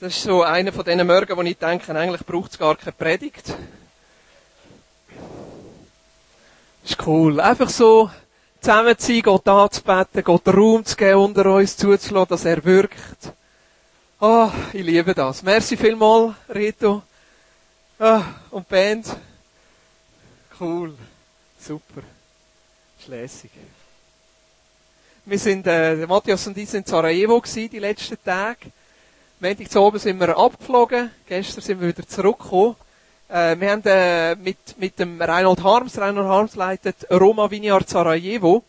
Das ist so einer von diesen Morgen, wo ich denke, eigentlich braucht es gar keine Predigt. Das ist cool. Einfach so zusammen zu sein, Gott anzubeten, Gott Raum zu geben, unter uns zuzulassen, dass er wirkt. Ah, oh, ich liebe das. Merci vielmal, Rito. Ah, und Band. Cool. Super. Schlässig. Wir sind, äh, Matthias und ich sind in Sarajevo gewesen, die letzten Tage. Montag zu oben sind wir abgeflogen, gestern sind wir wieder zurückgekommen. Äh, wir haben äh, mit, mit dem Reinhold Harms, Reinhold Harms leitet Roma Vineyard Sarajevo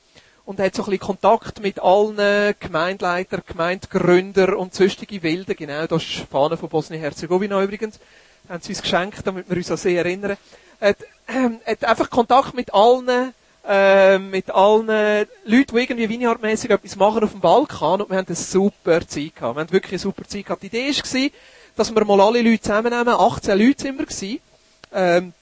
und hat so ein bisschen Kontakt mit allen Gemeindeleitern, Gemeindegründer und sonstige Wilden. Genau, das ist die Fahne von Bosnien-Herzegowina übrigens. Haben sie uns geschenkt, damit wir uns an sie erinnern. Hat, äh, hat einfach Kontakt mit allen äh, mit allen Leuten, die irgendwie Vineyard-mässig etwas machen auf dem Balkan und wir haben eine super Zeit gehabt. Wir haben wirklich eine super Zeit gehabt. Die Idee war, dass wir mal alle Leute zusammennehmen. 18 Leute sind wir gewesen. Ähm,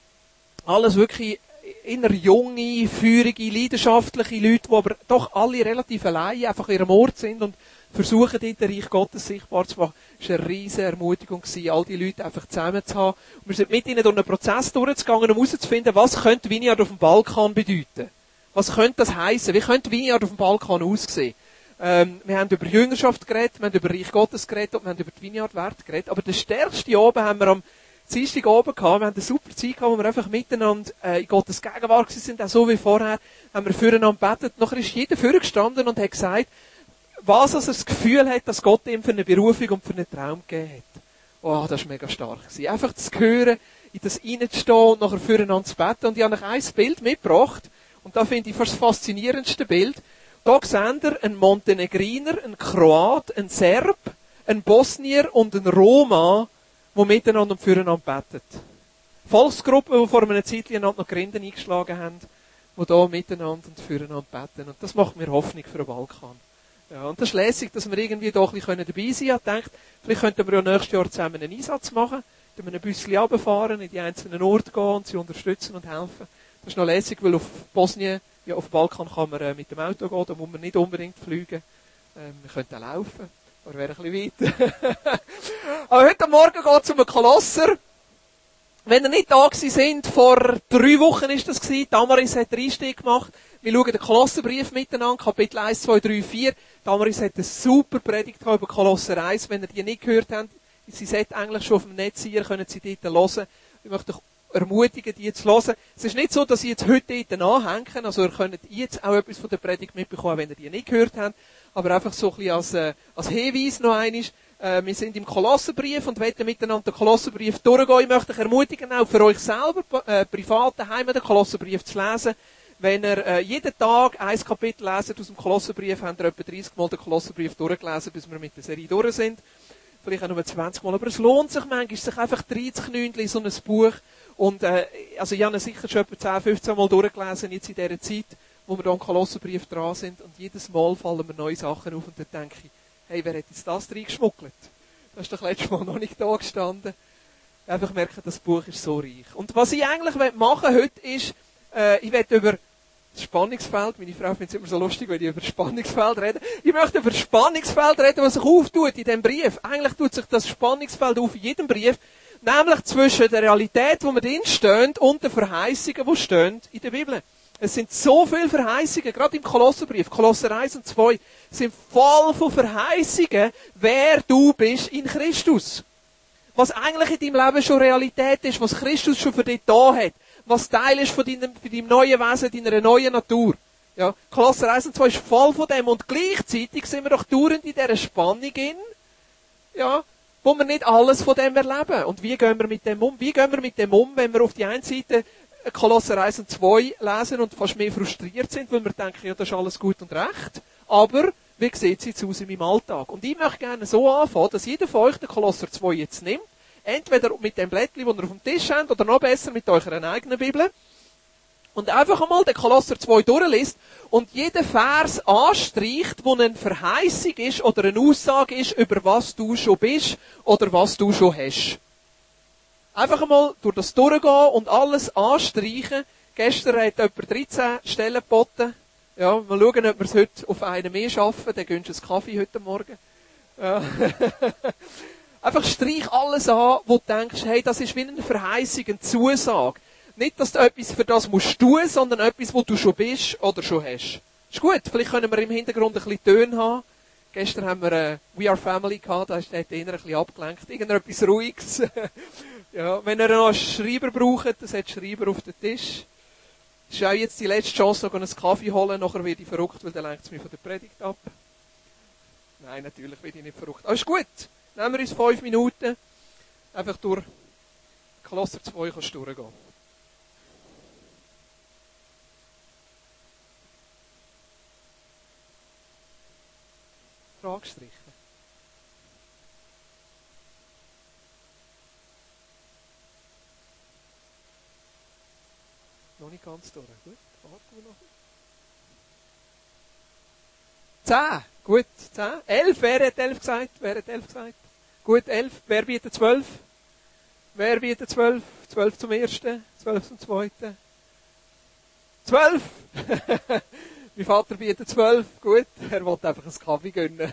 alles wirklich inner junge, feurige, leidenschaftliche Leute, die aber doch alle relativ allein einfach in ihrem Ort sind und versuchen, dort den Reich Gottes sichtbar zu machen. Es war eine riesige Ermutigung, all die Leute einfach zusammen zu haben. Und wir sind mit ihnen durch einen Prozess durchgegangen, um herauszufinden, was könnte Vineyard auf dem Balkan bedeuten. Was könnte das heißen? Wie könnte Vineyard auf dem Balkan aussehen? Ähm, wir haben über Jüngerschaft geredet, wir haben über Reich Gottes geredet und wir haben über die Vineyard-Werte geredet. Aber der stärkste oben haben wir am Dienstag oben gehabt. Wir haben eine super Zeit gehabt, wo wir einfach miteinander äh, in Gottes Gegenwart sind, auch so wie vorher, haben wir füreinander gebetet. Nachher ist jeder vorgestanden und hat gesagt, was er das Gefühl hat, dass Gott ihm für eine Berufung und für einen Traum gegeben hat. Oh, das war mega stark. Gewesen. Einfach zu hören, in das reinzustehen und nachher füreinander zu beten. Und ich habe euch ein Bild mitgebracht. Und da finde ich fast das faszinierendste Bild. Da seht ihr einen Montenegriner, einen Kroat, einen Serb, einen Bosnier und einen Roma, die miteinander und füreinander beten. Volksgruppen, die vor einer Zeit noch Grinden eingeschlagen haben, die da miteinander und füreinander beten. Und das macht mir Hoffnung für den Balkan. Ja, und das ist lässig, dass wir irgendwie da ein bisschen dabei sein können. Ich denke, vielleicht könnten wir ja nächstes Jahr zusammen einen Einsatz machen, dass wir ein bisschen runterfahren, in die einzelnen Orte gehen und sie unterstützen und helfen. Das ist noch lässig, weil auf Bosnien, ja, auf Balkan kann man äh, mit dem Auto gehen, da muss man nicht unbedingt fliegen. Ähm, wir könnten auch laufen. Aber wäre ein bisschen weit. Aber heute Morgen geht es um einen Kolosser. Wenn ihr nicht da gewesen sind, vor drei Wochen ist das gewesen, Damaris hat den Einstieg gemacht. Wir schauen den Kolosserbrief miteinander, Kapitel 1, 2, 3, 4. Damaris hat eine super Predigt über Kolosser 1. Wenn ihr die nicht gehört habt, sie sollte eigentlich schon auf dem Netz sein, können sie dort hören. Ich möchte euch ermutigen, die zu hören. Es ist nicht so, dass sie jetzt heute dort anhängen, also ihr könnt jetzt auch etwas von der Predigt mitbekommen, wenn ihr die nicht gehört habt, aber einfach so ein bisschen als, äh, als Hinweis noch einmal. Äh, wir sind im Kolosserbrief und wollen miteinander den Kolosserbrief durchgehen. Ich möchte euch ermutigen, auch für euch selber, äh, privat daheim den Kolosserbrief zu lesen. Wenn ihr äh, jeden Tag ein Kapitel lesen aus dem Kolosserbrief, habt ihr etwa 30 Mal den Kolosserbrief durchgelesen, bis wir mit der Serie durch sind. Vielleicht auch nur 20 Mal. Aber es lohnt sich manchmal, sich einfach 30 in so ein Buch und äh, also ich habe sicher schon etwa 10, 15 Mal durchgelesen, jetzt in dieser Zeit, wo wir da im Kolosserbrief dran sind. Und jedes Mal fallen mir neue Sachen auf und dann denke ich, hey, wer hat jetzt das reingeschmuggelt? Das ist doch letztes Mal noch nicht da gestanden. Einfach merken, das Buch ist so reich. Und was ich eigentlich machen heute ist, äh, ich werde über das Spannungsfeld, meine Frau findet es immer so lustig, wenn ich über das Spannungsfeld rede. Ich möchte über das Spannungsfeld reden, was sich auftut in diesem Brief. Eigentlich tut sich das Spannungsfeld auf in jedem Brief. Nämlich zwischen der Realität, wo wir drin stehen, und den Verheißungen, die stehen in der Bibel. Es sind so viele Verheißungen, gerade im Kolosserbrief, Kolosser 1 und 2, sind voll von Verheißungen, wer du bist in Christus. Was eigentlich in deinem Leben schon Realität ist, was Christus schon für dich da hat, was Teil ist von deinem, von deinem neuen Wesen, deiner neuen Natur. Ja, Kolosser 1 und 2 ist voll von dem und gleichzeitig sind wir doch dauernd in dieser Spannung in, ja, wo wir nicht alles von dem erleben. Und wie gehen wir mit dem um? Wie gehen wir mit dem um, wenn wir auf die einen Seite Kolosser 1 und 2 lesen und fast mehr frustriert sind, weil wir denken, ja, das ist alles gut und recht. Aber, wie sieht es jetzt aus in meinem Alltag? Und ich möchte gerne so anfangen, dass jeder von euch den Kolosser 2 jetzt nimmt. Entweder mit dem Blättchen, das ihr auf dem Tisch habt, oder noch besser mit eurer eigenen Bibel und einfach einmal den Kolosser 2 durchliest und jeden Vers anstreicht, wo eine Verheißung ist oder eine Aussage ist, über was du schon bist oder was du schon hast. Einfach einmal durch das durchgehen und alles anstreichen. Gestern hat jemand 13 Stellen geboten. Ja, mal schauen, ob wir es heute auf einen mehr schaffen. Dann gönnst du einen Kaffee heute Morgen. Ja. Einfach streich alles an, wo du denkst, hey, das ist wie eine Verheißung, eine Zusage. Nicht, dass du etwas für das musst tun, sondern etwas, wo du schon bist oder schon hast. Ist gut, vielleicht können wir im Hintergrund ein bisschen Töne haben. Gestern haben wir äh, We Are Family gehabt, da ist der eher ein bisschen abgelenkt. Irgendetwas Ruhiges. ja, wenn ihr noch einen Schreiber braucht, dann hat Schreiber auf den Tisch. Das ist auch jetzt die letzte Chance, noch einen Kaffee holen. Nachher werde ich verrückt, weil dann lenkt es mich von der Predigt ab. Nein, natürlich werde ich nicht verrückt. Aber ist gut. Nehmen wir uns fünf Minuten. Einfach durch Kloster 2 kannst du durchgehen. Frage strichen. Noch nicht ganz durch. Gut, warten wir noch. Zehn. Gut, zehn. Elf. Wer hat elf gesagt? Wer hat elf gesagt? Gut, elf. Wer bietet zwölf? Wer bietet zwölf? Zwölf zum ersten, zwölf zum zweiten. Zwölf! mein Vater bietet zwölf. Gut, er wollte einfach einen Kaffee gönnen.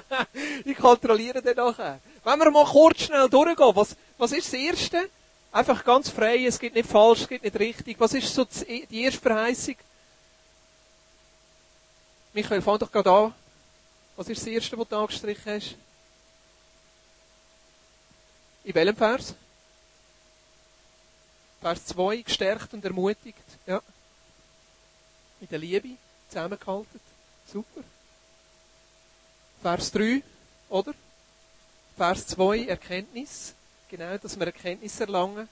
ich kontrolliere den nachher. Wenn wir mal kurz schnell durchgehen, was, was ist das Erste? Einfach ganz frei, es geht nicht falsch, es geht nicht richtig. Was ist so die erste Verheißung? Michael, fang doch gerade an. Was ist das Erste, was du angestrichen hast? In welchem Vers? Vers 2, gestärkt und ermutigt. Ja. In der Liebe, zusammengehalten. Super. Vers 3, oder? Vers 2, Erkenntnis. Genau, dass wir Erkenntnis erlangen.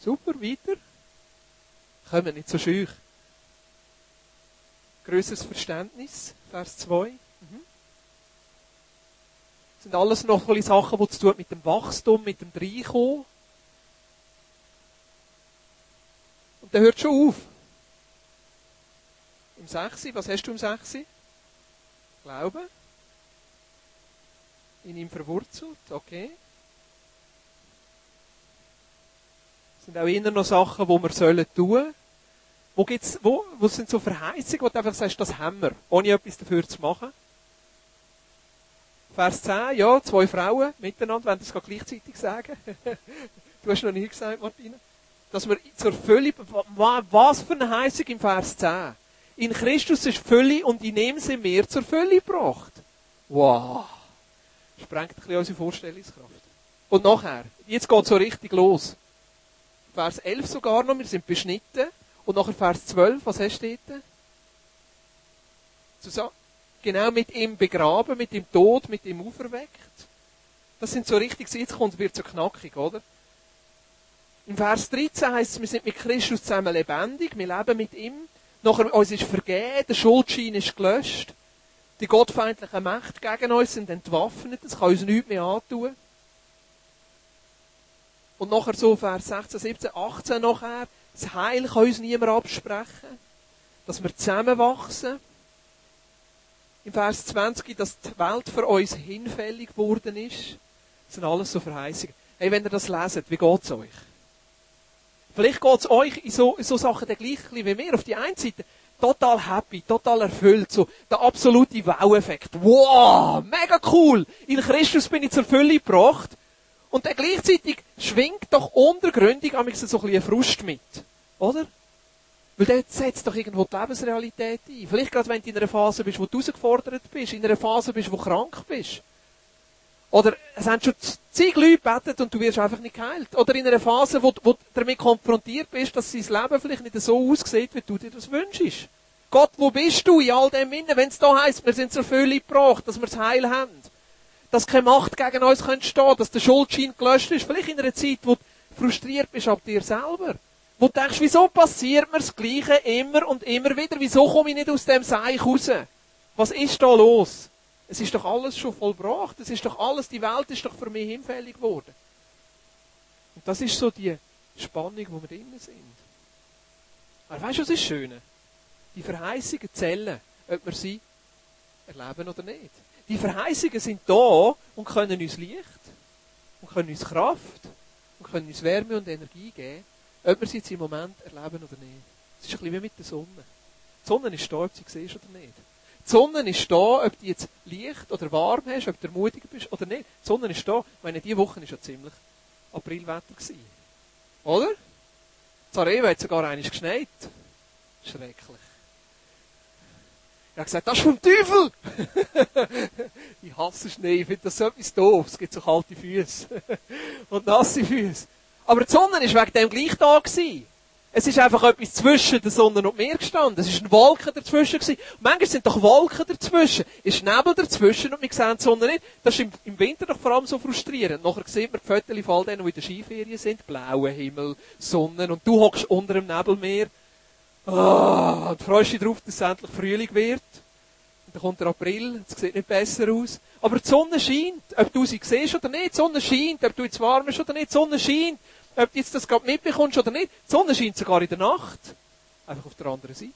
Super, weiter. Kommen nicht so schüch. Größeres Verständnis, Vers 2. Mhm. Das sind alles noch ein Sachen, die zu tun mit dem Wachstum, mit dem Reinkommen. Und der hört schon auf. Im 6. Was hast du im 6? Glauben in ihm verwurzelt, okay. Das sind auch immer noch Sachen, die wir sollen tun. Wo gibt's, wo, wo sind so Verheißungen, wo du einfach sagst, das haben wir, ohne etwas dafür zu machen? Vers 10, ja, zwei Frauen miteinander, wenn das gleichzeitig sagen. du hast noch nie gesagt, Martina. Dass wir zur Fülle, was für eine Heißung im Vers 10. In Christus ist Fülle und in ihm sind wir zur Fülle gebracht. Wow sprengt ein bisschen unsere Vorstellungskraft. Und nachher, jetzt geht es so richtig los. Vers 11 sogar noch, wir sind beschnitten. Und nachher Vers 12, was hast du dort? Genau mit ihm begraben, mit ihm tot, mit ihm auferweckt. Das sind so richtig, jetzt kommt, wird so knackig, oder? Im Vers 13 heißt es, wir sind mit Christus zusammen lebendig, wir leben mit ihm. Nachher, uns ist vergeben, der Schuldschein ist gelöscht. Die gottfeindlichen Mächte gegen uns sind entwaffnet, das kann uns nichts mehr antun. Und nachher so Vers 16, 17, 18 nachher, das Heil kann uns niemand absprechen, dass wir zusammenwachsen. Im Vers 20, dass die Welt für uns hinfällig geworden ist. Das sind alles so Verheißungen. Hey, wenn ihr das leset, wie geht's euch? Vielleicht geht's euch in so, in so Sachen der gleich wie mir. Auf die einen Seite, total happy, total erfüllt, so der absolute Wow-Effekt. Wow, mega cool! In Christus bin ich zur Fülle gebracht. Und dann gleichzeitig schwingt doch untergründig am so ein bisschen Frust mit. Oder? Weil dort setzt doch irgendwo die Lebensrealität ein. Vielleicht gerade wenn du in einer Phase bist, wo du herausgefordert bist, in einer Phase bist, wo du krank bist. Oder es haben schon zig Leute gebetet und du wirst einfach nicht geheilt. Oder in einer Phase, wo, wo du damit konfrontiert bist, dass sein Leben vielleicht nicht so aussieht, wie du dir das wünschst. Gott, wo bist du in all dem Innen, wenn es da heisst, wir sind zur Fülle gebracht, dass wir das Heil haben? Dass keine Macht gegen uns stehen könnte dass der Schuldschein gelöscht ist. Vielleicht in einer Zeit, wo du frustriert bist ab dir selber. Wo du denkst, wieso passiert mir das Gleiche immer und immer wieder? Wieso komme ich nicht aus dem Seich raus? Was ist da los? Es ist doch alles schon vollbracht. Es ist doch alles, die Welt ist doch für mich hinfällig geworden. Und das ist so die Spannung, wo wir drinnen sind. Aber weißt du, was ist Schöne? Die Verheißungen zählen, ob wir sie erleben oder nicht. Die Verheißungen sind da und können uns Licht und können uns Kraft und können uns Wärme und Energie geben, ob wir sie jetzt im Moment erleben oder nicht. Es ist ein bisschen wie mit der Sonne. Die Sonne ist da, ob sie siehst oder nicht. Die Sonne ist da, ob du jetzt Licht oder warm hast, ob du ermutigt bist oder nicht. Die Sonne ist da. Ich meine, diese Woche war ja ziemlich Aprilwetter. Gewesen. Oder? Sarajevo hat sogar eines geschneit. Schrecklich. Ich habe gesagt, das ist vom Teufel! ich hasse Schnee, ich finde das so etwas doof. Es gibt so kalte Füße. und nasse Füße. Aber die Sonne ist wegen dem gleich da gewesen. Es ist einfach etwas zwischen der Sonne und mir gestanden. Es ist ein Wolken dazwischen gewesen. Und manchmal sind doch Wolken dazwischen. Es ist Nebel dazwischen und wir sehen die Sonne nicht. Das ist im, im Winter doch vor allem so frustrierend. Nachher sieht man die Fotos von all denen, die in der Skiferien sind. Blauer Himmel, Sonne und du hockst unter dem Nebelmeer. Oh, und freust dich darauf, dass es endlich Frühling wird. Und dann kommt der April, es sieht nicht besser aus. Aber die Sonne scheint, ob du sie siehst oder nicht. Die Sonne scheint, ob du jetzt warm bist oder nicht. Die Sonne scheint ob du jetzt das gerade mitbekommst oder nicht. Die Sonne scheint sogar in der Nacht. Einfach auf der anderen Seite.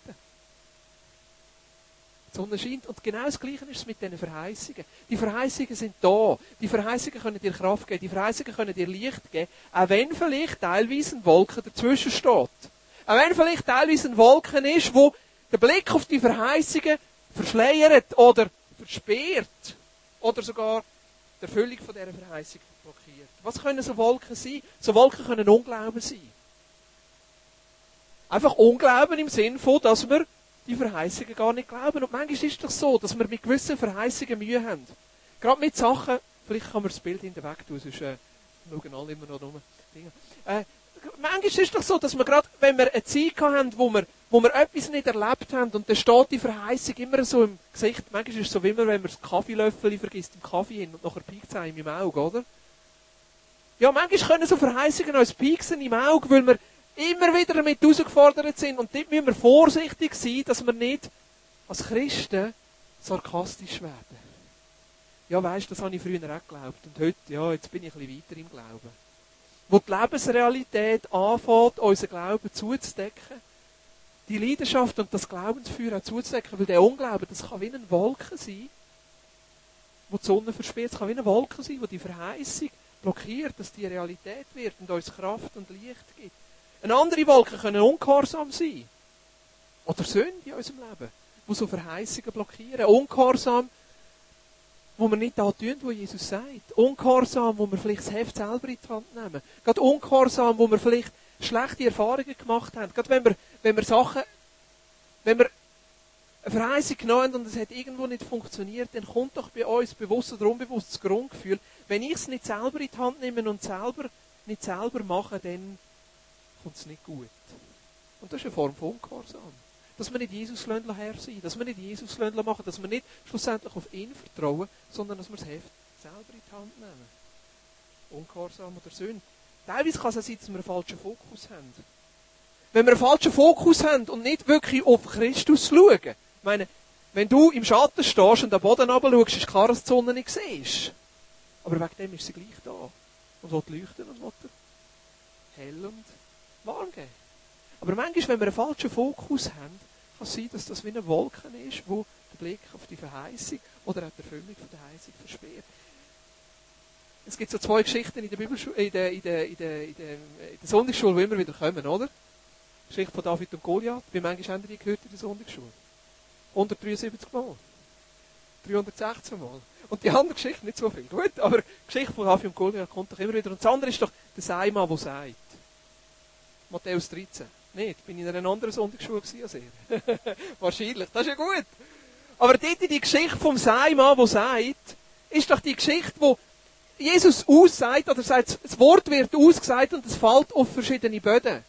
Die Sonne scheint. Und genau das Gleiche ist es mit diesen Verheißungen. Die Verheißungen sind da. Die Verheißungen können dir Kraft geben. Die Verheißungen können dir Licht geben. Auch wenn vielleicht teilweise ein Wolken dazwischen steht. Auch wenn vielleicht teilweise ein Wolken ist, wo der Blick auf die Verheißungen verschleiert oder versperrt. Oder sogar die Erfüllung von dieser Verheißung blockiert. Was können so Wolken sein? So Wolken können Unglauben sein. Einfach Unglauben im Sinn von, dass wir die Verheißungen gar nicht glauben. Und manchmal ist es doch so, dass wir mit gewissen Verheißungen Mühe haben. Gerade mit Sachen, vielleicht kann man das Bild hinterweg tun, sonst äh, schauen alle immer noch rum. Äh, manchmal ist es doch so, dass wir gerade, wenn wir eine Zeit haben, wo wir, wo wir etwas nicht erlebt haben, und dann steht die Verheißung immer so im Gesicht, manchmal ist es so wie immer, wenn man das Kaffeelöffel vergisst im Kaffee hin und nachher piekt es einem im Auge, oder? Ja, manchmal können so Verheißungen uns pieksen im Auge, weil wir immer wieder damit herausgefordert sind. Und dort müssen wir vorsichtig sein, dass wir nicht als Christen sarkastisch werden. Ja, weisst, das habe ich früher auch geglaubt. Und heute, ja, jetzt bin ich ein bisschen weiter im Glauben. Wo die Lebensrealität anfängt, unseren Glauben zuzudecken, die Leidenschaft und das Glaubensfeuer auch zuzudecken, weil der Unglauben, das kann wie eine Wolke sein, wo die Sonne versperrt, es kann wie eine Wolke sein, wo die Verheißung blockiert, dass die Realität wird und uns Kraft und Licht gibt. Eine andere Wolke können ungehorsam sein. Oder Sünde in unserem Leben, wo so Verheißungen blockieren. Ungehorsam, wo wir nicht da tun, wo Jesus sagt. Ungehorsam, wo wir vielleicht das Heft selber in die Hand nehmen. Gerade ungehorsam, wo wir vielleicht schlechte Erfahrungen gemacht haben. Gerade wenn wir, wenn wir Sachen, wenn wir eine Verheißung genommen und es hat irgendwo nicht funktioniert, dann kommt doch bei uns bewusst oder unbewusst das Grundgefühl, wenn ich es nicht selber in die Hand nehme und selber, nicht selber mache, dann kommt es nicht gut. Und das ist eine Form von Ungehorsam. Dass wir nicht Jesus her sein dass wir nicht Jesus machen, dass wir nicht schlussendlich auf ihn vertrauen, sondern dass wir das Heft selber in die Hand nehmen. Ungehorsam oder Sünde. Teilweise kann es auch sein, dass wir einen falschen Fokus haben. Wenn wir einen falschen Fokus haben und nicht wirklich auf Christus schauen, ich meine, wenn du im Schatten stehst und den Boden runter ist klar, dass die Sonne nicht siehst. Aber wegen dem ist sie gleich da. Und will leuchten und will hell und warm geben. Aber manchmal, wenn wir einen falschen Fokus haben, kann es sein, dass das wie eine Wolke ist, wo der Blick auf die Verheißung oder auch die Erfüllung von der Verheißung versperrt. Es gibt so zwei Geschichten in der Bibelschule, in der, in der, in der, in der, in der Sonntagsschule, die immer wieder kommen, oder? Die Geschichte von David und Goliath. Wie manchmal haben die gehört in der Sonntagsschule? 173 Mal. 316 Mal. Und die andere Geschichte nicht so viel. Gut, aber die Geschichte von Hafi und Goliath kommt doch immer wieder. Und das andere ist doch der Seimann, der sagt. Matthäus 13. Nicht, bin ich in einer anderen Sonntagsschule gewesen, ja Wahrscheinlich, das ist ja gut. Aber dort die Geschichte vom Seimann, der sagt, ist doch die Geschichte, wo Jesus aussagt, oder sagt, das Wort wird ausgesagt und es fällt auf verschiedene Böden.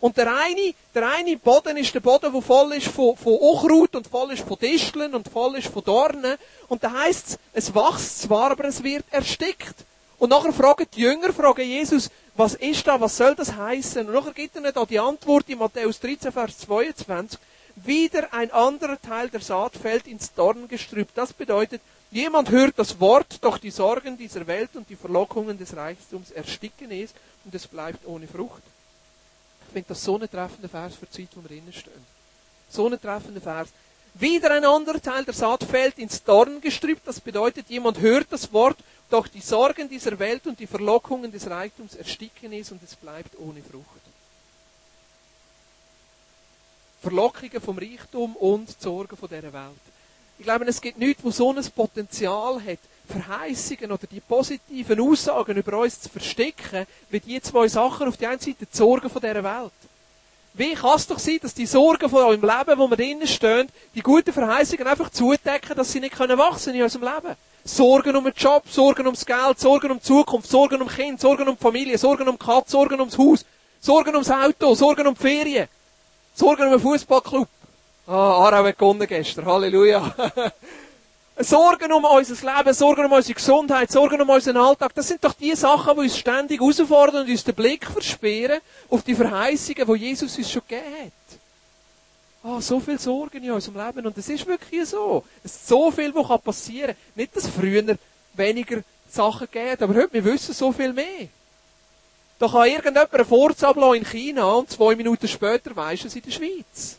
Und der eine, der eine Boden ist der Boden, der voll ist von, von Unkraut und voll ist von Disteln und voll ist von Dornen. Und da heißt es, es wächst zwar, aber es wird erstickt. Und nachher fragen die Jünger, fragen Jesus, was ist da, was soll das heißen? Und nachher gibt er da die Antwort in Matthäus 13, Vers 22. Wieder ein anderer Teil der Saat fällt ins Dorngestrüpp. Das bedeutet, jemand hört das Wort, doch die Sorgen dieser Welt und die Verlockungen des Reichtums ersticken es und es bleibt ohne Frucht finde das so ein treffender Vers für die Zeit, wo wir drinnen stehen. So ein treffender Vers. Wieder ein anderer Teil der Saat fällt ins Dorngestrüpp. Das bedeutet, jemand hört das Wort, doch die Sorgen dieser Welt und die Verlockungen des Reichtums ersticken es und es bleibt ohne Frucht. Verlockungen vom Reichtum und Sorgen von dieser Welt. Ich glaube, es gibt nichts, wo so ein Potenzial hat, Verheißungen oder die positiven Aussagen über uns zu verstecken, wie die zwei Sachen auf der einen Seite die Sorgen von dieser Welt. Wie kann es doch sein, dass die Sorgen von eurem Leben, wo wir drinnen stehen, die guten Verheißungen einfach zudecken, dass sie nicht können wachsen in unserem Leben? Sorgen um den Job, Sorgen ums Geld, Sorgen um die Zukunft, Sorgen um Kind, Sorgen um die Familie, Sorgen um die Katze, Sorgen ums Haus, Sorgen ums Auto, Sorgen um die Ferien, Sorgen um den Fußballclub. Ah, Aarau hat gewonnen gestern. Halleluja. Sorgen um unser Leben, Sorgen um unsere Gesundheit, Sorgen um unseren Alltag, das sind doch die Sachen, die uns ständig herausfordern und uns den Blick versperren auf die Verheißungen, die Jesus uns schon gegeben hat. Ah, oh, so viel Sorgen in unserem Leben. Und es ist wirklich so. Es ist so viel, was passieren kann. Nicht, dass früher weniger Sachen geht, aber heute, wir wissen so viel mehr. Da kann irgendjemand einen Vorzug in China und zwei Minuten später weiss es in der Schweiz.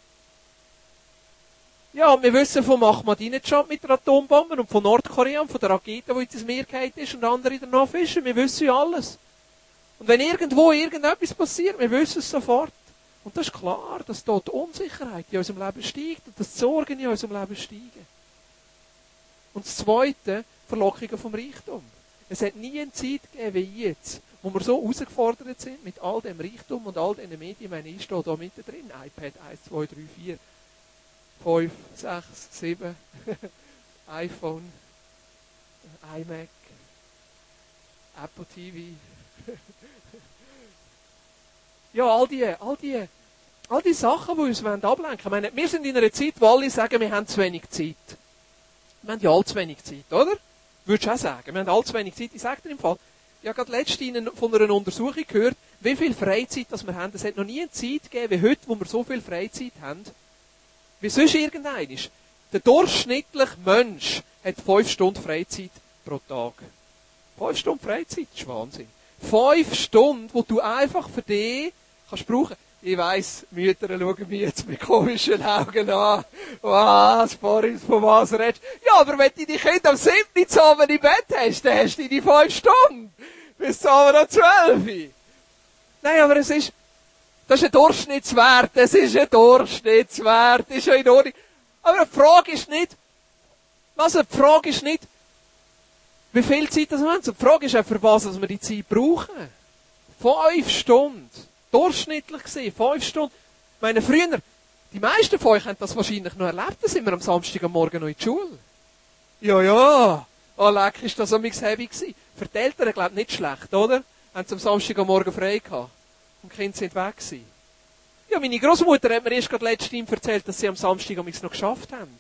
Ja, und wir wissen vom Ahmadinejad mit der Atombombe und von Nordkorea und von der Rakete, die ins Meer gefallen ist und andere in der Nachfischen. Wir wissen ja alles. Und wenn irgendwo irgendetwas passiert, wir wissen es sofort. Und das ist klar, dass dort die Unsicherheit in unserem Leben steigt und dass die Sorgen in unserem Leben steigen. Und das Zweite, Verlockungen vom Reichtum. Es hat nie eine Zeit gegeben wie jetzt, wo wir so herausgefordert sind mit all dem Reichtum und all diesen Medien. Ich meine, ich stehe da mittendrin. iPad 1, 2, 3, 4. 5, 6, 7, iPhone, iMac, Apple TV. ja, all die, all die, all die Sachen, die uns ablenken wollen. Ich meine, wir sind in einer Zeit, wo alle sagen, wir haben zu wenig Zeit. Wir haben ja all zu wenig Zeit, oder? Würdest du auch sagen? Wir haben all zu wenig Zeit. Ich sage dir im Fall, ich habe gerade letztens von einer Untersuchung gehört, wie viel Freizeit das wir haben. Es hat noch nie eine Zeit gegeben wie heute, wo wir so viel Freizeit haben wie sonst irgendeiner. Der durchschnittliche Mensch hat fünf Stunden Freizeit pro Tag. Fünf Stunden Freizeit, das ist Wahnsinn. Fünf Stunden, wo du einfach für dich kannst brauchen. Ich weiss, Mütter schauen mich jetzt mit komischen Augen an. Was, Boris, von was redest Ja, aber wenn du deine Kinder am 7. zusammen im Bett hast, dann hast du deine fünf Stunden. Bis zusammen am 12. Nein, aber es ist, das ist ein Durchschnittswert, das ist ein Durchschnittswert, das ist ja in Ordnung. Aber die Frage ist nicht, also die Frage ist nicht, wie viel Zeit das wir haben. Die Frage ist auch, für was wir die Zeit brauchen. Fünf Stunden. Durchschnittlich gesehen, fünf Stunden. Ich meine, früher, die meisten von euch haben das wahrscheinlich noch erlebt, da sind wir am Samstag am Morgen noch in die Schule. Ja, ja. Oh, leck, ist das so heavy gewesen. Für die Eltern, glaube ich, nicht schlecht, oder? Haben sie am Samstag am Morgen frei gehabt und die Kinder sind weg gewesen. Ja, meine Großmutter hat mir erst gerade letztens erzählt, dass sie am Samstag am noch geschafft haben.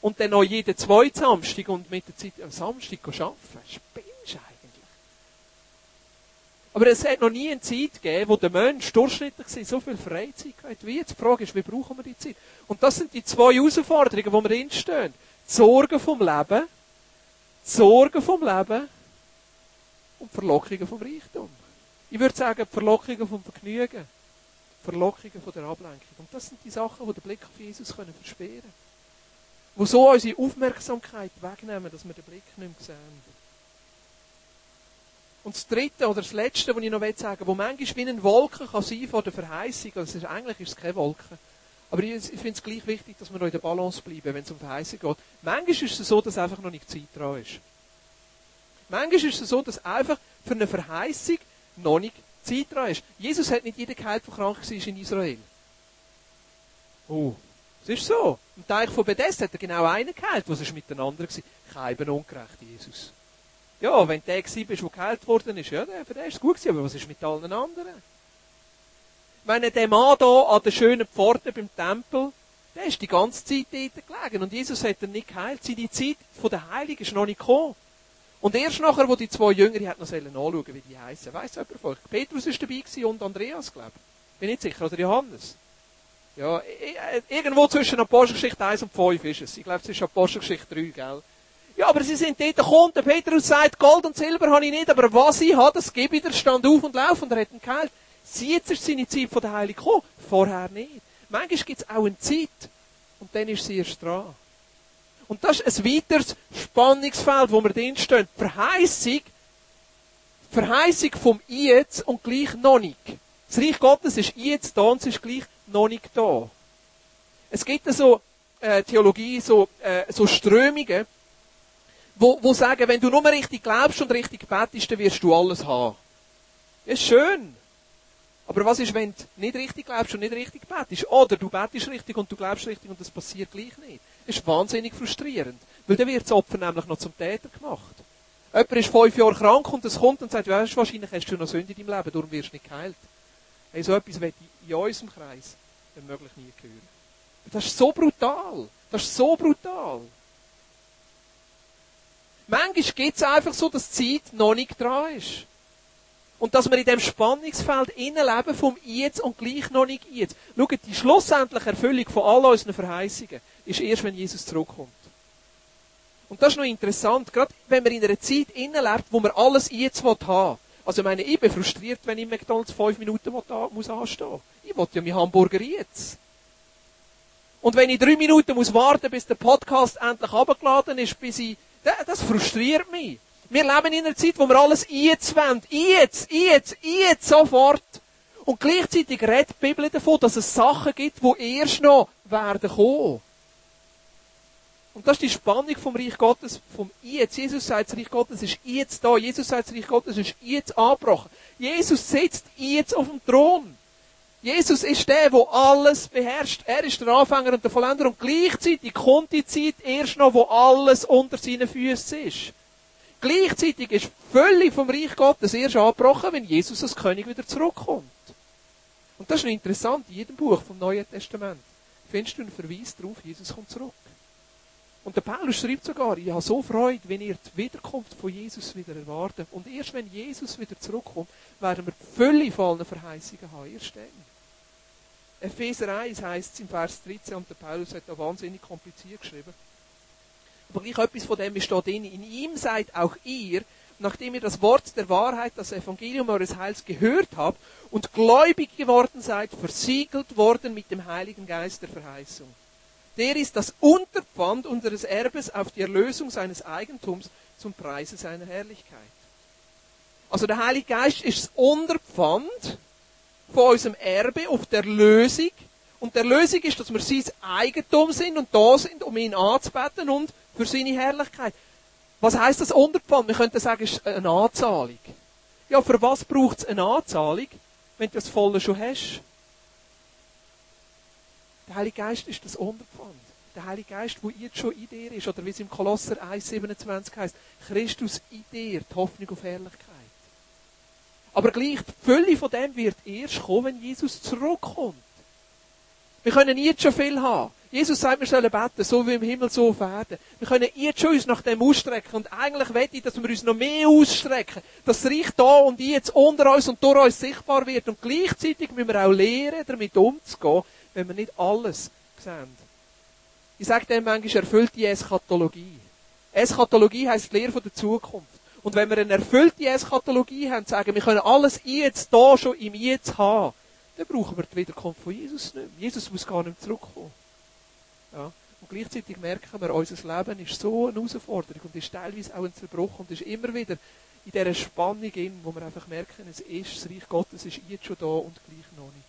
Und dann noch jeden zweiten Samstag und mit der Zeit am Samstag arbeiten. Spinnst eigentlich? Aber es hat noch nie eine Zeit gegeben, wo der Mensch durchschnittlich so viel Freizeit hat wie jetzt. Die Frage ist, wie brauchen wir die Zeit? Und das sind die zwei Herausforderungen, die wir drinstehen. Die Sorgen vom Leben, die Sorgen vom Leben und die Verlockungen vom Reichtum. Ich würde sagen, die Verlockungen vom Vergnügen. Die Verlockungen von der Ablenkung. Und das sind die Sachen, die den Blick auf Jesus können versperren können. So unsere Aufmerksamkeit wegnehmen, dass wir den Blick nicht mehr sehen. Und das dritte oder das letzte, was ich noch sagen will, wo manchmal wie eine Wolke kann sein von der Verheißung, also eigentlich ist es keine Wolke. Aber ich, finde es gleich wichtig, dass wir noch in der Balance bleiben, wenn es um Verheißung geht. Manchmal ist es so, dass einfach noch nicht Zeit dran ist. Manchmal ist es so, dass einfach für eine Verheißung noch nicht Zeit dran ist. Jesus hat nicht jeden geheilt, der krank war in Israel. Oh, das ist so. Im Teich von Bethesda hat er genau einen geheilt, was ist miteinander war. Kein ungerecht, Jesus. Ja, wenn der war, der geheilt worden ist, ja, für den ist es gut gewesen, aber was ist mit allen anderen? Meine, der Mann da an der schönen Pforte beim Tempel, der ist die ganze Zeit dort gelegen und Jesus hat ihn nicht geheilt. Seine Zeit von der Heiligen ist noch nicht gekommen. Und erst nachher, wo die zwei Jünger, hätte noch anschauen wie die heißen. Weiss jemand von euch? Petrus war dabei und Andreas, glaube ich. Bin nicht sicher. Oder Johannes. Ja, irgendwo zwischen Apostelgeschichte 1 und 5 ist es. Ich glaube, es ist Apostelgeschichte 3, gell? Ja, aber sie sind dort gekommen, der Petrus sagt, Gold und Silber habe ich nicht, aber was ich habe, das gebe ich dir, stand auf und lauf und er hat ihn geheilt. Sie jetzt ist seine Zeit von der Heiligen gekommen, vorher nicht. Manchmal gibt es auch eine Zeit und dann ist sie erst dran. Und das ist ein weiteres Spannungsfeld, wo wir drin stehen. Verheißung, Verheißung vom Jetzt und gleich noch nicht. Das Reich Gottes ist jetzt da und es ist gleich noch nicht da. Es gibt so äh, Theologie so, äh, so Strömungen, wo, wo sagen, wenn du nur richtig glaubst und richtig betest, dann wirst du alles haben. Ist schön. Aber was ist, wenn du nicht richtig glaubst und nicht richtig betest? Oder du betest richtig und du glaubst richtig und das passiert gleich nicht. Ist wahnsinnig frustrierend. Weil dann wird das Opfer nämlich noch zum Täter gemacht. Jemand ist fünf Jahre krank und es kommt und sagt, weißt, wahrscheinlich hast du noch Sünde in deinem Leben, darum wirst du nicht geheilt. Hey, so etwas wird in unserem Kreis möglich nie hören. Das ist so brutal. Das ist so brutal. Manchmal geht es einfach so, dass die Zeit noch nicht dran ist. Und dass wir in dem Spannungsfeld leben vom Jetzt und gleich noch nicht Jetzt. Schaut, die schlussendliche Erfüllung von all unseren Verheißungen ist erst, wenn Jesus zurückkommt. Und das ist noch interessant, gerade wenn man in einer Zeit lebt, wo man alles jetzt haben will. Also ich meine, ich bin frustriert, wenn ich im McDonalds fünf Minuten muss anstehen Ich will ja meinen Hamburger jetzt. Und wenn ich drei Minuten muss warten, bis der Podcast endlich abgeladen ist, bis ich, das frustriert mich. Wir leben in einer Zeit, wo wir alles jetzt wollen. Jetzt, jetzt, jetzt, sofort. Und gleichzeitig redet die Bibel davon, dass es Sachen gibt, die erst noch werden kommen. Und das ist die Spannung vom Reich Gottes, vom Jetzt. Jesus sagt, das Reich Gottes ist jetzt da. Jesus sagt, das Reich Gottes ist jetzt angebrochen. Jesus sitzt jetzt auf dem Thron. Jesus ist der, der alles beherrscht. Er ist der Anfänger und der Vollender und gleichzeitig kommt die Zeit erst noch, wo alles unter seinen Füßen ist. Gleichzeitig ist völlig vom Reich Gottes erst angebrochen, wenn Jesus als König wieder zurückkommt. Und das ist interessant. In jedem Buch vom Neuen Testament findest du einen Verweis darauf, Jesus kommt zurück. Und der Paulus schreibt sogar, ich habe so Freude, wenn ihr die Wiederkunft von Jesus wieder erwartet. Und erst wenn Jesus wieder zurückkommt, werden wir Fülle von Verheißungen haben. Erst dann. Epheser 1 heißt es im Vers 13, und der Paulus hat da wahnsinnig kompliziert geschrieben. Aber gleich etwas von dem ist da drin. In ihm seid auch ihr, nachdem ihr das Wort der Wahrheit, das Evangelium eures Heils gehört habt und gläubig geworden seid, versiegelt worden mit dem Heiligen Geist der Verheißung. Der ist das Unterpfand unseres Erbes auf die Erlösung seines Eigentums zum Preise seiner Herrlichkeit. Also der Heilige Geist ist das Unterpfand von unserem Erbe auf der Lösung. Und der Lösung ist, dass wir sein Eigentum sind und da sind, um ihn anzubeten und für seine Herrlichkeit. Was heißt das Unterpfand? Wir könnten sagen, es ist eine Anzahlung. Ja, für was braucht es eine Anzahlung, wenn du das Volle schon hast? Der Heilige Geist ist das Unterpfand. Der Heilige Geist, der jetzt schon in dir ist, oder wie es im Kolosser 1,27 heißt, Christus in dir, die Hoffnung auf Herrlichkeit. Aber gleich, die Fülle von dem wird erst kommen, wenn Jesus zurückkommt. Wir können jetzt schon viel haben. Jesus sagt, wir sollen beten, so wie im Himmel, so auf Erden. Wir können jetzt schon uns nach dem ausstrecken. Und eigentlich wette ich, dass wir uns noch mehr ausstrecken. Dass das Reich da und jetzt unter uns und durch uns sichtbar wird. Und gleichzeitig müssen wir auch lernen, damit umzugehen, wenn wir nicht alles sehen. Ich sage dem manchmal, erfüllte Eschatologie. Eschatologie heisst die Lehre von der Zukunft. Und wenn wir eine erfüllte Eschatologie haben, sagen, wir können alles jetzt da schon im Jetzt haben, dann brauchen wir die Wiederkunft von Jesus nicht mehr. Jesus muss gar nicht zurückkommen. Ja. Und gleichzeitig merken wir, unser Leben ist so eine Herausforderung und ist teilweise auch ein Zerbruch und ist immer wieder in dieser Spannung in, wo wir einfach merken, es ist, das Reich Gottes ist jetzt schon da und gleich noch nicht.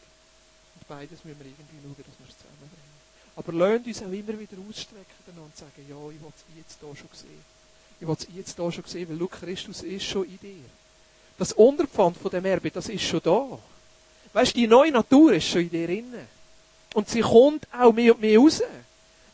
Und beides müssen wir irgendwie schauen, dass wir es zusammenbringen. Aber lasst uns auch immer wieder ausstrecken und sagen, ja, ich will es jetzt da schon sehen. Ich will es jetzt da schon sehen, weil schau, Christus ist schon in dir. Das Unterpfand von dem Erbe, das ist schon da. Weißt du, die neue Natur ist schon in dir drin. Und sie kommt auch mehr und mehr raus.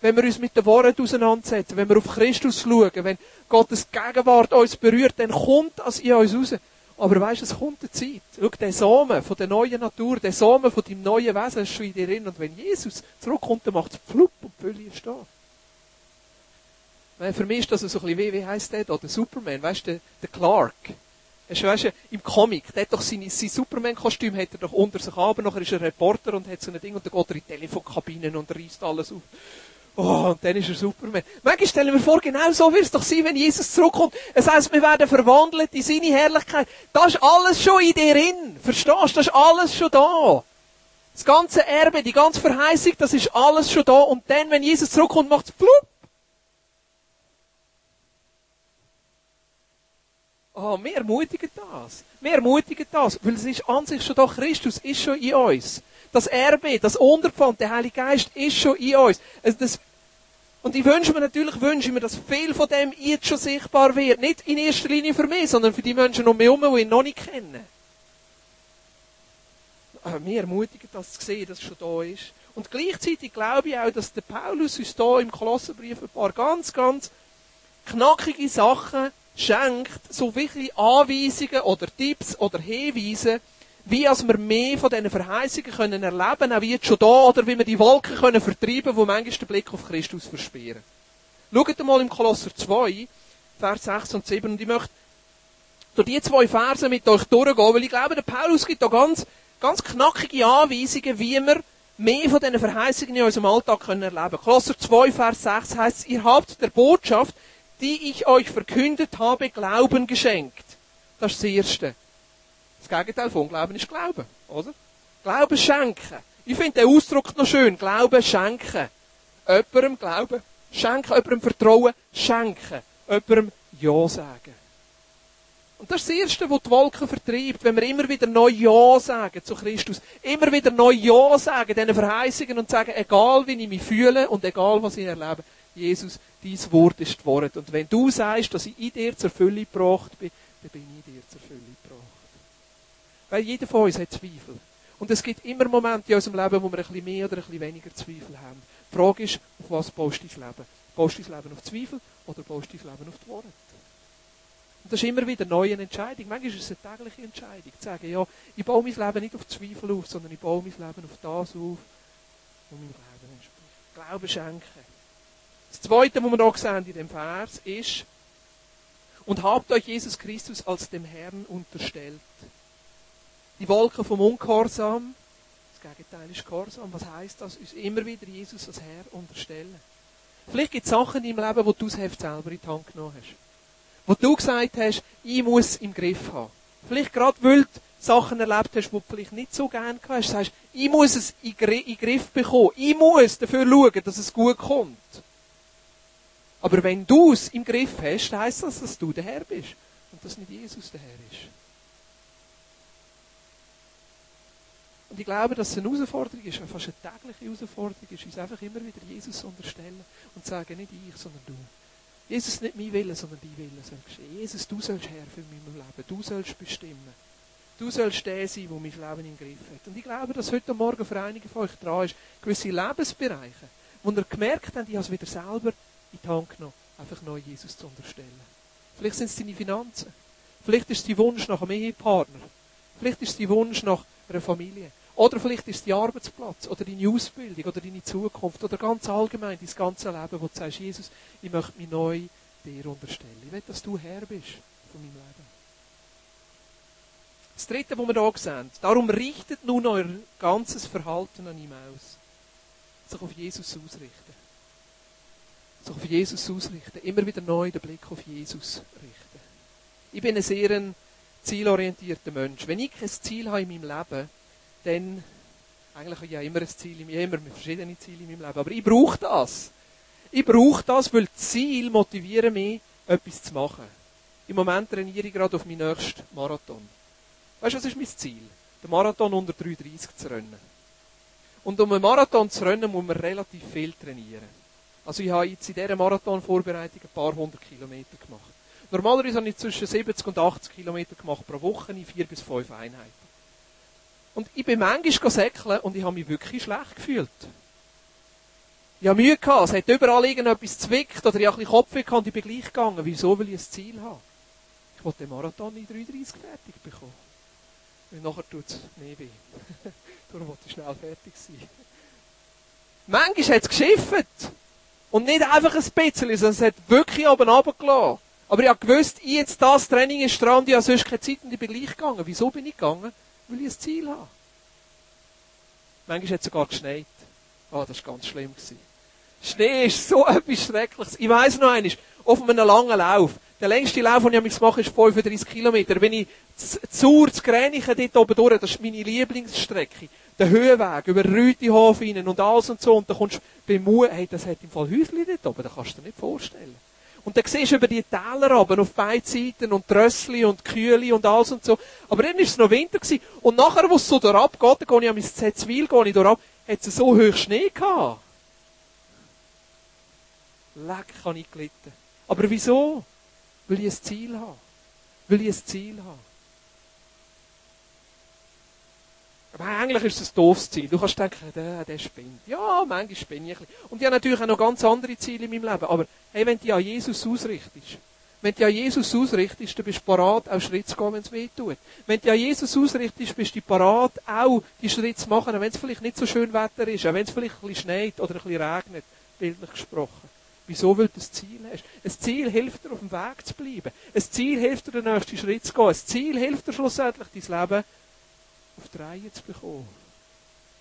Wenn wir uns mit der Wahrheit auseinandersetzen, wenn wir auf Christus schauen, wenn Gottes Gegenwart uns berührt, dann kommt das in uns raus. Aber weißt du, es kommt eine Zeit. Schau, der Samen von der neuen Natur, der Samen von deinem neuen Wesen ist schon in dir drin. Und wenn Jesus zurückkommt, dann macht es flupp und die Fülle ist da. Für mich ist das so ein bisschen wie, wie heisst der da? Der Superman, weißt du, der, der Clark. Weißt du, weißt du, im Comic, der hat doch seine, sein Superman-Kostüm hat er doch unter sich aber nachher ist er Reporter und hat so ein Ding und dann geht er in die Telefonkabinen und reißt alles auf. Oh, und dann ist er Superman. Manchmal stellen wir vor, genau so wird es doch sein, wenn Jesus zurückkommt. Es heisst, wir werden verwandelt in seine Herrlichkeit. Das ist alles schon in dir drin. Verstehst du? Das ist alles schon da. Das ganze Erbe, die ganze Verheißung, das ist alles schon da. Und dann, wenn Jesus zurückkommt, macht es plupp. Oh, wir ermutigen das. Wir ermutigen das, weil es ist an sich schon da, Christus ist schon in uns. Das Erbe, das Unterpfand, der Heilige Geist ist schon in uns. Also das, Und ich wünsche mir natürlich, wünsche mir, dass viel von dem jetzt schon sichtbar wird. Nicht in erster Linie für mich, sondern für die Menschen um mich herum, die ihn noch nicht kennen. Aber mir ermutigt das zu sehen, dass es schon da ist. Und gleichzeitig glaube ich auch, dass der Paulus uns hier im Kolosserbrief ein paar ganz, ganz knackige Sachen schenkt, so wirklich Anweisungen oder Tipps oder Hinweise, wie als wir mehr von diesen Verheißungen können erleben, auch jetzt schon da, oder wie wir die Wolken können vertreiben, wo manchmal den Blick auf Christus versperren. Schaut mal im Kolosser 2, Vers 6 und 7, und ich möchte durch die zwei Verse mit euch durchgehen, weil ich glaube, der Paulus gibt da ganz, ganz knackige Anweisungen, wie wir mehr von diesen Verheißungen in unserem Alltag können erleben. Kolosser 2, Vers 6 heißt, ihr habt der Botschaft, die ich euch verkündet habe, Glauben geschenkt. Das ist das Erste. Das Gegenteil von Glauben ist Glauben, oder? Glauben schenken. Ich finde den Ausdruck noch schön. Glauben schenken. Jemandem Glauben schenken, jemandem Vertrauen schenken. Jemandem Ja sagen. Und das ist das Erste, was die Wolken vertreibt, wenn wir immer wieder neu Ja sagen zu Christus. Immer wieder neu Ja sagen, diesen Verheißungen und sagen, egal wie ich mich fühle und egal was ich erlebe, Jesus, dies Wort ist Wort. Und wenn du sagst, dass ich in dir zur Fülle gebracht bin, dann bin ich dir zur Fülle gebracht. Weil jeder von uns hat Zweifel. Und es gibt immer Momente in unserem Leben, wo wir ein bisschen mehr oder ein bisschen weniger Zweifel haben. Die Frage ist, auf was baust du dein Leben? Baust du dein Leben auf Zweifel oder baust du dein Leben auf die Worte? Und das ist immer wieder eine neue Entscheidung. Manchmal ist es eine tägliche Entscheidung. Zu sagen, ja, ich baue mein Leben nicht auf Zweifel auf, sondern ich baue mein Leben auf das auf, was mein Leben entspricht. Glauben schenken. Das Zweite, was wir noch sehen in dem Vers, ist, und habt euch Jesus Christus als dem Herrn unterstellt. Die Wolke vom Ungehorsam, das Gegenteil ist Gehorsam. Was heißt das? Uns immer wieder Jesus als Herr unterstellen. Vielleicht gibt es Sachen deinem Leben, wo du das Heft selber in die Hand genommen hast. Wo du gesagt hast, ich muss im Griff haben. Vielleicht gerade, weil du Sachen erlebt hast, die du vielleicht nicht so gerne hast. Du sagst, ich muss es in den Griff bekommen. Ich muss dafür schauen, dass es gut kommt. Aber wenn du es im Griff hast, heisst das, dass du der Herr bist. Und dass nicht Jesus der Herr ist. Und ich glaube, dass es eine Herausforderung ist, fast eine tägliche Herausforderung ist, uns einfach immer wieder Jesus zu unterstellen und zu sagen, nicht ich, sondern du. Jesus nicht mein Wille, sondern dein Wille soll geschehen. Jesus, du sollst Herr für mein Leben. Du sollst bestimmen. Du sollst der sein, der mein Leben im Griff hat. Und ich glaube, dass heute Morgen für einige von euch dran ist, gewisse Lebensbereiche, wo ihr gemerkt habt, ich habe es wieder selber in die Hand genommen, einfach neu Jesus zu unterstellen. Vielleicht sind es deine Finanzen. Vielleicht ist es dein Wunsch nach einem Ehepartner. Vielleicht ist es dein Wunsch nach einer Familie. Oder vielleicht ist es dein Arbeitsplatz oder deine Ausbildung oder deine Zukunft oder ganz allgemein dein ganze Leben, wo du sagst, Jesus, ich möchte mich neu dir unterstellen. Ich will, dass du Herr bist von meinem Leben. Das Dritte, was wir hier sehen, darum richtet nun euer ganzes Verhalten an ihm aus. Sich auf Jesus ausrichten. Sich auf Jesus ausrichten. Immer wieder neu den Blick auf Jesus richten. Ich bin ein sehr zielorientierter Mensch. Wenn ich kein Ziel habe in meinem Leben, dann, eigentlich habe ich ja immer ein Ziel, ich habe immer verschiedene Ziele in meinem Leben, aber ich brauche das. Ich brauche das, weil Ziele motivieren mich, etwas zu machen. Im Moment trainiere ich gerade auf meinen nächsten Marathon. Weißt du, was ist mein Ziel? Den Marathon unter 3,30 zu rennen. Und um einen Marathon zu rennen, muss man relativ viel trainieren. Also ich habe jetzt in dieser Marathon-Vorbereitung ein paar hundert Kilometer gemacht. Normalerweise habe ich zwischen 70 und 80 Kilometer gemacht pro Woche in vier bis fünf Einheiten. Und ich bin manchmal säckeln und ich habe mich wirklich schlecht gefühlt. Ich habe Mühe gehabt, es hat überall irgendetwas zwickt oder ich habe ein bisschen Kopfweh gehabt und ich bin gleich gegangen. Wieso? Weil ich ein Ziel habe. Ich wollte den Marathon in 33 fertig bekommen. Und nachher tut es mehr weh. Darum wollte ich schnell fertig sein. Manchmal hat es geschifft. Und nicht einfach ein bisschen, sondern es hat wirklich oben runtergelassen. Aber ich habe gewusst, ich jetzt das Training ist dran ich habe sonst keine Zeit und ich bin gleich gegangen. Wieso bin ich gegangen? Weil ich ein Ziel habe. Manchmal hat es sogar geschneit. Ah, oh, das war ganz schlimm. Schnee ist so etwas Schreckliches. Ich weiss noch einmal, auf einem langen Lauf. Der längste Lauf, den ich mache, ist 35 Kilometer. Wenn ich zur zu Gränichen dort oben durch, das ist meine Lieblingsstrecke. Der Höhenweg über Rütihof rein und alles und so. Und dann kommst du bei Mu, hey, das hat im Fall Häusli dort oben, das kannst du dir nicht vorstellen. Und dann siehst du über die Täler runter, auf beiden Seiten und Trössli und Kühle und alles und so. Aber dann war es noch Winter gewesen. Und nachher, wo es so durchab geht, dann gehe ich an mein Zetzwil, gehe ich durchab, hat es so hoch Schnee gehabt. Leck, kann ich gelitten. Aber wieso? Weil ich ein Ziel habe. Weil ich ein Ziel habe. Aber eigentlich ist es ein doofes Ziel. Du kannst denken, der, der spinnt. Ja, manchmal spinne ich ein. Und ich habe natürlich auch noch ganz andere Ziele in meinem Leben. Aber hey, wenn du an Jesus ausrichtest, wenn du an Jesus ausrichtest, dann bist du parat, auch Schritt zu gehen, wenn es weh tut. Wenn du an Jesus ausrichtest, bist du parat, auch die Schritte zu machen, auch wenn es vielleicht nicht so schön Wetter ist, auch wenn es vielleicht ein bisschen schneit oder ein bisschen regnet, bildlich gesprochen. Wieso? Weil du ein Ziel hast. Ein Ziel hilft dir, auf dem Weg zu bleiben. Ein Ziel hilft dir, den nächsten Schritt zu gehen. Ein Ziel hilft dir schlussendlich, dein Leben auf die Reihe zu bekommen.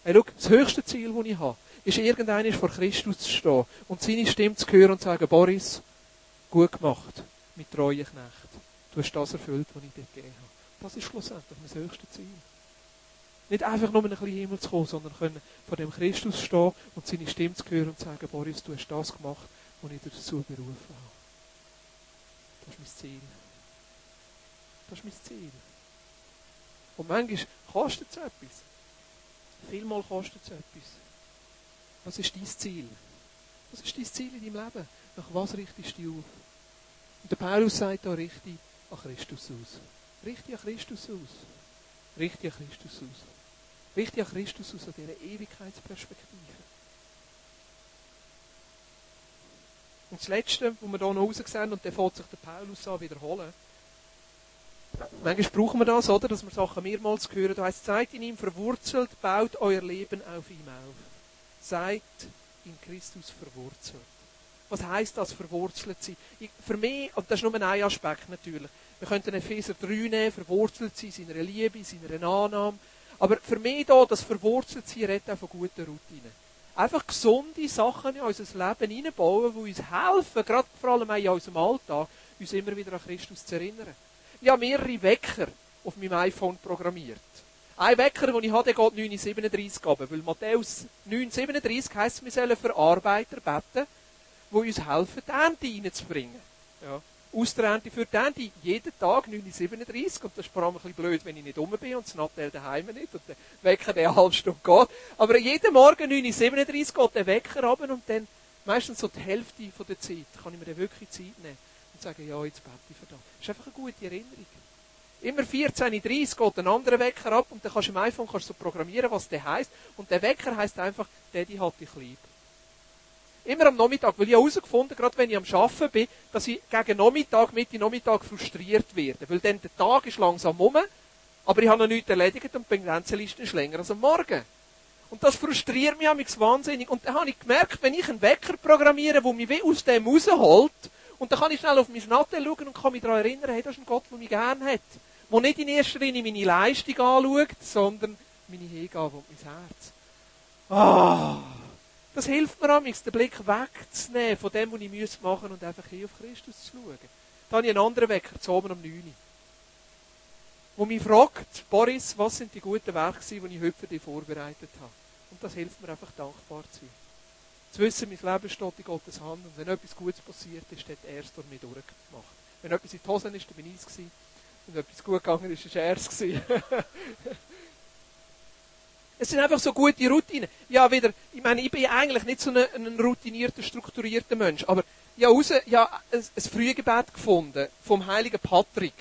Hey, schau, das höchste Ziel, das ich habe, ist irgendeiner vor Christus zu stehen und seine Stimme zu hören und zu sagen, Boris, gut gemacht, mit treuen Knecht. Du hast das erfüllt, was ich dir gegeben habe. Das ist schlussendlich mein höchstes Ziel. Nicht einfach nur in ein bisschen Himmel zu kommen, sondern können vor dem Christus stehen und seine Stimme zu hören und zu sagen, Boris, du hast das gemacht, was ich dir dazu berufen habe. Das ist mein Ziel. Das ist mein Ziel. Und manchmal kostet es etwas. Vielmal kostet es etwas. Was ist dein Ziel? Was ist dein Ziel in deinem Leben? Nach was richtest du dich auf? Und der Paulus sagt da, richte an Christus aus. Richte an Christus aus. Richte an Christus aus. Richte an Christus aus, an dieser Ewigkeitsperspektive. Und das Letzte, was wir hier noch raussehen, und der fängt sich der Paulus an wiederholen, Manchmal brauchen wir das, oder? Dass wir Sachen mehrmals hören. Da heißt, seid in ihm verwurzelt, baut euer Leben auf ihm auf. Seid in Christus verwurzelt. Was heißt das, verwurzelt sein? Für mich, und das ist nur ein Aspekt natürlich. Wir könnten Epheser 3 nehmen, verwurzelt sein, seiner Liebe, seiner Annahme. Aber für mich da, das verwurzelt sein, redet auch von guten Routinen. Einfach gesunde Sachen in unser Leben hineinbauen, die uns helfen, gerade vor allem auch in unserem Alltag, uns immer wieder an Christus zu erinnern ich habe mehrere Wecker auf meinem iPhone programmiert. Ein Wecker, den ich habe, der geht 9,37 runter, weil Matthäus 9,37 heisst, wir sollen für Arbeiter beten, die uns helfen, die Ernte reinzubringen. Ja. Aus der Ernte für die Ernte jeden Tag 9,37 und das ist vor allem ein bisschen blöd, wenn ich nicht rum bin und das Nattel daheim nicht und der Wecker der eine halbe Stunde geht. Aber jeden Morgen 9,37 geht der Wecker runter und dann meistens so die Hälfte von der Zeit kann ich mir dann wirklich Zeit nehmen und sagen, ja, jetzt bete ich für das. Das ist einfach eine gute Erinnerung. Immer 14.30 geht ein anderer Wecker ab und dann kannst du im iPhone kannst du programmieren, was der heißt. Und der Wecker heißt einfach, Daddy hat dich lieb. Immer am Nachmittag, weil ich herausgefunden gerade wenn ich am Arbeiten bin, dass ich gegen Nachmittag, Mitte Nachmittag frustriert werde. Weil dann der Tag ist langsam rum, aber ich habe noch nichts erledigt und die Grenzenliste ist länger als am Morgen. Und das frustriert mich wahnsinnig. Und dann habe ich gemerkt, wenn ich einen Wecker programmiere, der mich wie aus dem rausholt, und dann kann ich schnell auf mein Nattel schauen und kann mich daran erinnern, hey, das ist ein Gott, der mich gern hat. Der nicht in erster Linie meine Leistung anschaut, sondern meine Hingabe und mein Herz. Ah, das hilft mir amigs, den Blick wegzunehmen von dem, was ich machen muss und einfach hier auf Christus zu schauen. Dann habe ich einen anderen Wecker, zu oben um 9 Uhr. Wo mich fragt, Boris, was sind die guten Werke, die ich heute für dich vorbereitet habe? Und das hilft mir einfach dankbar zu sein. Zu wissen, mein Leben steht in Gottes Hand und wenn etwas Gutes passiert ist, hat er es durch mich durchgemacht. Wenn etwas in die Hosen ist, dann bin ich es gewesen. Wenn etwas gut gegangen ist, war er es. Es sind einfach so gute Routinen. Ja, wieder, ich meine, ich bin eigentlich nicht so ein, ein routinierter, strukturierter Mensch, aber ich habe raus, ja, ein, ein Frühgebet gefunden vom heiligen Patrick.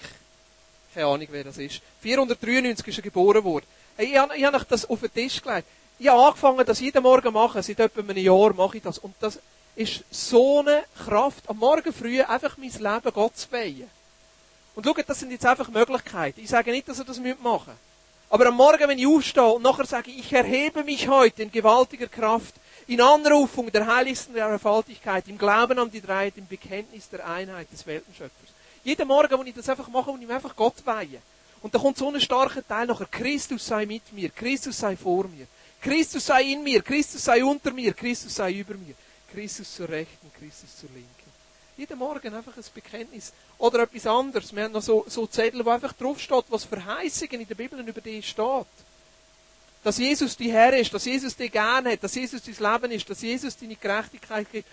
Keine Ahnung, wer das ist. 493 ist er geboren worden. Ich habe, ich habe das auf den Tisch gelegt ich habe angefangen, das jeden Morgen zu machen. Seit etwa einem Jahr mache ich das. Und das ist so eine Kraft, am Morgen früh einfach mein Leben Gott zu weihen. Und schaut, das sind jetzt einfach Möglichkeiten. Ich sage nicht, dass ihr das machen müsst. Aber am Morgen, wenn ich aufstehe und nachher sage, ich erhebe mich heute in gewaltiger Kraft, in Anrufung der heiligsten der Erfaltigkeit, im Glauben an die Dreiheit, im Bekenntnis der Einheit des Weltenschöpfers. Jeden Morgen, wo ich das einfach mache, und ich einfach Gott weihe. Und da kommt so ein starker Teil nachher, Christus sei mit mir, Christus sei vor mir. Christus sei in mir, Christus sei unter mir, Christus sei über mir. Christus zur Rechten, Christus zur Linken. Jeden Morgen einfach ein Bekenntnis. Oder etwas anderes. Wir haben noch so, so Zettel, wo einfach draufsteht, was Verheißungen in der Bibel über dich steht. Dass Jesus die Herr ist, dass Jesus dich gerne hat, dass Jesus dein Leben ist, dass Jesus deine Gerechtigkeit gibt.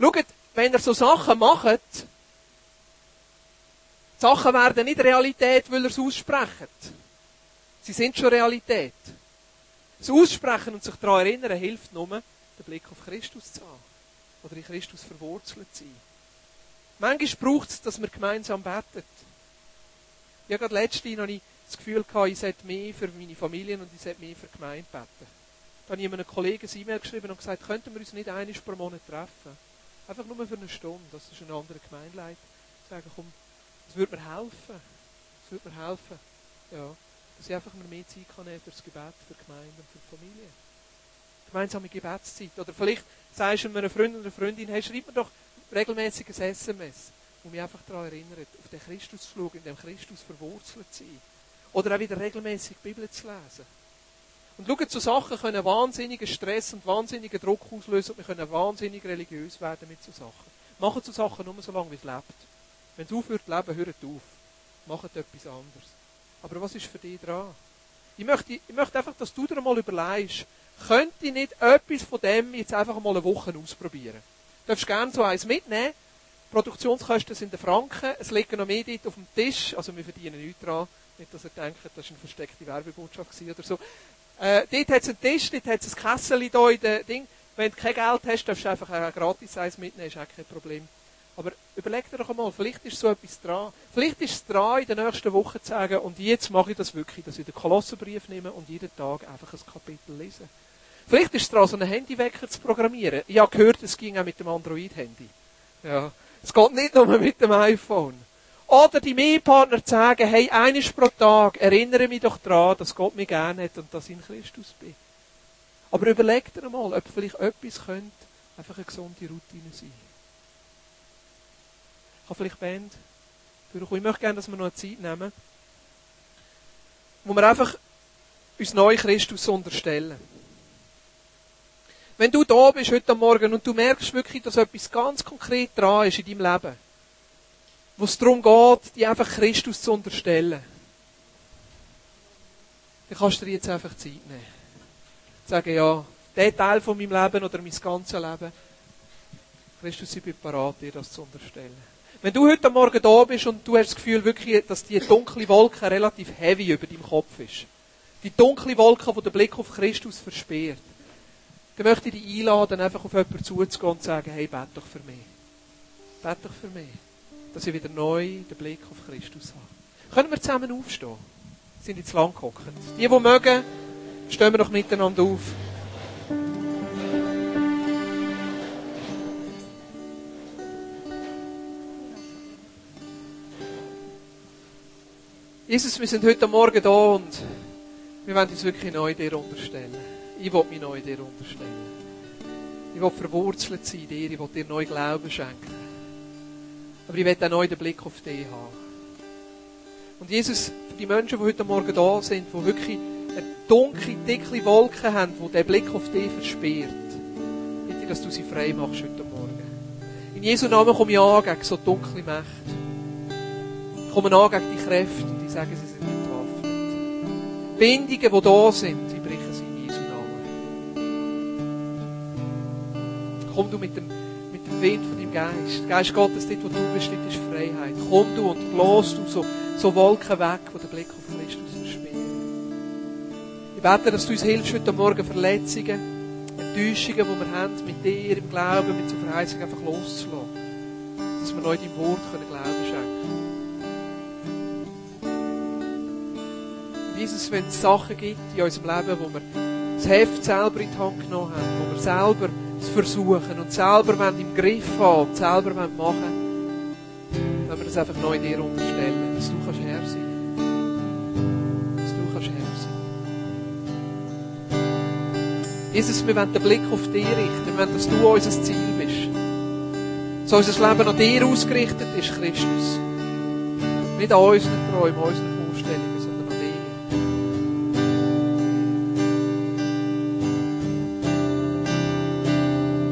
Schaut, wenn ihr so Sachen macht, Sachen werden nicht Realität, weil ihr es aussprecht. Sie sind schon Realität. Das Aussprechen und sich daran erinnern hilft nur, den Blick auf Christus zu haben. oder in Christus verwurzelt sein. Manchmal braucht es, dass wir gemeinsam beten. Ich habe gerade letztens noch das Gefühl gehabt, ich sollte mehr für meine Familien und ich sollte mehr für die Gemeinde beten. Da habe ich einem Kollegen ein E-Mail geschrieben und gesagt, könnten wir uns nicht einmal pro Monat treffen? Einfach nur für eine Stunde. Das ist ein anderer Gemeindeleiter. Sagen, komm, das würde mir helfen. Das würde mir helfen. Ja. Dass ich einfach mehr Zeit kann für das Gebet, für die Gemeinde und für die Familie. Gemeinsame Gebetszeit. Oder vielleicht sagst du einem Freund oder einer Freundin, hey, schreib mir doch regelmäßig ein SMS, wo mich einfach daran erinnert, auf den Christus zu schauen, in dem Christus verwurzelt zu sein. Oder auch wieder regelmäßig Bibel zu lesen. Und schaut, so Sachen können wahnsinnigen Stress und wahnsinnigen Druck auslösen und wir können wahnsinnig religiös werden mit so Sachen. Macht so Sachen nur so lange, wie es lebt. Wenn es aufhört leben, hört auf. Macht etwas anderes. Aber was ist für dich dran? Ich möchte, ich möchte einfach, dass du dir mal überlegst, könnte ich nicht etwas von dem jetzt einfach mal eine Woche ausprobieren? Du darfst gerne so eins mitnehmen. Produktionskosten sind in Franken. Es liegen noch mehr dort auf dem Tisch. Also wir verdienen nichts dran. Nicht, dass ihr denkt, das war eine versteckte Werbebotschaft oder so. Äh, dort hat es einen Tisch, dort hat es ein Kessel in Ding. Wenn du kein Geld hast, darfst du einfach ein gratis eins mitnehmen, ist auch kein Problem. Aber überleg dir doch einmal, vielleicht ist so etwas dran. Vielleicht ist es dran, in den nächsten Wochen zu sagen, und jetzt mache ich das wirklich, dass ich den Kolossenbrief nehme und jeden Tag einfach ein Kapitel lese. Vielleicht ist es dran, so einen Handywecker zu programmieren. Ich habe gehört, es ging auch mit dem Android-Handy. Ja. Es geht nicht nur mit dem iPhone. Oder die Ehepartner zu sagen, hey, eines pro Tag, erinnere mich doch daran, dass Gott mich gerne hat und dass ich in Christus bin. Aber überleg dir mal, ob vielleicht etwas könnte einfach eine gesunde Routine sein. Habe vielleicht Band Ich möchte gerne, dass wir noch Zeit nehmen, wo wir einfach uns neu Christus unterstellen. Wenn du da bist heute Morgen und du merkst wirklich, dass etwas ganz konkret dran ist in deinem Leben, wo es darum geht, die einfach Christus zu unterstellen, dann kannst du dir jetzt einfach Zeit nehmen. Sagen, ja, der Teil von meinem Leben oder mein ganzes Leben, Christus, ich bin bereit, dir das zu unterstellen. Wenn du heute Morgen da bist und du hast das Gefühl wirklich, dass die dunkle Wolke relativ heavy über deinem Kopf ist, die dunkle Wolke, die den Blick auf Christus versperrt, dann möchte ich dich einladen, einfach auf jemanden zuzugehen und zu sagen, hey, bet doch für mich. Bet doch für mich. Dass ich wieder neu den Blick auf Christus habe. Können wir zusammen aufstehen? Sind jetzt lang gehockt. Die, die mögen, stehen wir doch miteinander auf. Jesus, wir sind heute Morgen da und wir wollen uns wirklich neu dir unterstellen. Ich will mich neu dir unterstellen. Ich will verwurzelt sein in dir. Ich will dir neu Glauben schenken. Aber ich will auch neu den Blick auf dich haben. Und Jesus, für die Menschen, die heute Morgen da sind, die wirklich eine dunkle, dicke Wolke haben, die den Blick auf dich versperrt, bitte dass du sie frei machst heute Morgen. In Jesu Namen komme ich an gegen so dunkle Mächte. Ich komme an gegen die Kräfte und die sagen, sie sind entwaffnet. Bindungen, die da sind, Komm du mit dem, mit dem Wind von deinem Geist. Geist Gottes, dort wo du bist, dort ist Freiheit. Komm du und bloß du so, so Wolken weg, wo der Blick auf Christus verschwindet. Ich bete, dass du uns hilfst, heute Morgen Verletzungen, Enttäuschungen, die wir haben, mit dir im Glauben, mit so Verheißung einfach loszulassen. Dass wir neu deinem Wort können Glauben schenken Jesus, wenn es Sachen gibt in unserem Leben, wo wir das Heft selber in die Hand genommen haben, wo wir selber zu versuchen und selber im Griff haben und selber machen wollen, wenn wir das einfach neu dir unterstellen, dass du kannst Herr sein. Dass du kannst Herr sein. Jesus, wir wollen den Blick auf dich richten. Wir wollen, dass du unser Ziel bist. So unser Leben an dir ausgerichtet ist, Christus. Nicht an unseren Träumen, unseren.